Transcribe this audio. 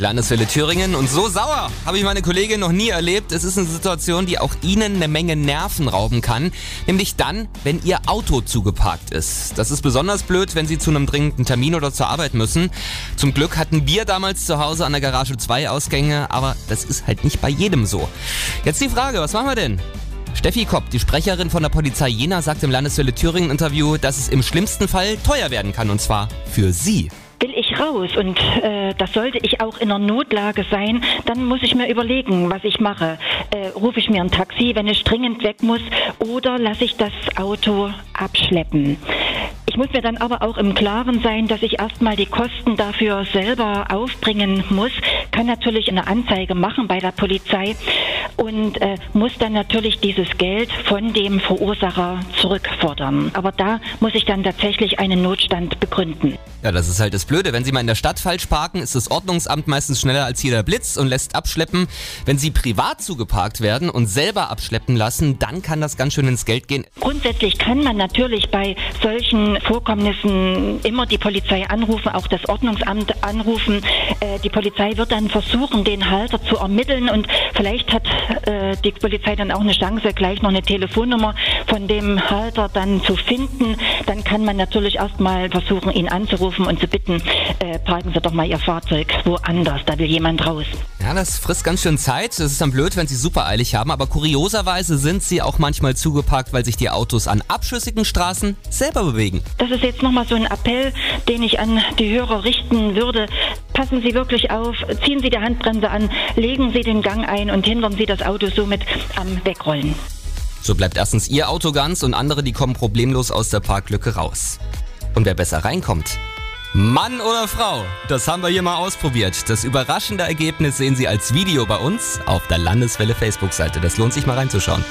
Landeswelle Thüringen und so sauer habe ich meine Kollegin noch nie erlebt. Es ist eine Situation, die auch Ihnen eine Menge Nerven rauben kann, nämlich dann, wenn Ihr Auto zugeparkt ist. Das ist besonders blöd, wenn Sie zu einem dringenden Termin oder zur Arbeit müssen. Zum Glück hatten wir damals zu Hause an der Garage zwei Ausgänge, aber das ist halt nicht bei jedem so. Jetzt die Frage, was machen wir denn? Steffi Kopp, die Sprecherin von der Polizei Jena, sagt im Landeswelle Thüringen Interview, dass es im schlimmsten Fall teuer werden kann und zwar für Sie ich raus und äh, das sollte ich auch in einer Notlage sein, dann muss ich mir überlegen, was ich mache. Äh, rufe ich mir ein Taxi, wenn ich dringend weg muss, oder lasse ich das Auto abschleppen? Ich muss mir dann aber auch im Klaren sein, dass ich erstmal die Kosten dafür selber aufbringen muss, kann natürlich eine Anzeige machen bei der Polizei und äh, muss dann natürlich dieses Geld von dem Verursacher zurückfordern. Aber da muss ich dann tatsächlich einen Notstand begründen. Ja, das ist halt das Blöde. Wenn Sie mal in der Stadt falsch parken, ist das Ordnungsamt meistens schneller als jeder Blitz und lässt abschleppen. Wenn Sie privat zugeparkt werden und selber abschleppen lassen, dann kann das ganz schön ins Geld gehen. Grundsätzlich kann man natürlich bei solchen Vorkommnissen immer die Polizei anrufen, auch das Ordnungsamt anrufen. Äh, die Polizei wird dann versuchen, den Halter zu ermitteln und vielleicht hat äh, die Polizei dann auch eine Chance, gleich noch eine Telefonnummer von dem Halter dann zu finden. Dann kann man natürlich erstmal versuchen, ihn anzurufen anzurufen und zu bitten, äh, parken Sie doch mal Ihr Fahrzeug woanders, da will jemand raus. Ja, das frisst ganz schön Zeit. Das ist dann blöd, wenn Sie super eilig haben, aber kurioserweise sind sie auch manchmal zugeparkt, weil sich die Autos an abschüssigen Straßen selber bewegen. Das ist jetzt nochmal so ein Appell, den ich an die Hörer richten würde. Passen Sie wirklich auf, ziehen Sie die Handbremse an, legen Sie den Gang ein und hindern Sie das Auto somit am Wegrollen. So bleibt erstens Ihr Auto ganz und andere, die kommen problemlos aus der Parklücke raus. Und wer besser reinkommt, Mann oder Frau? Das haben wir hier mal ausprobiert. Das überraschende Ergebnis sehen Sie als Video bei uns auf der Landeswelle Facebook-Seite. Das lohnt sich mal reinzuschauen.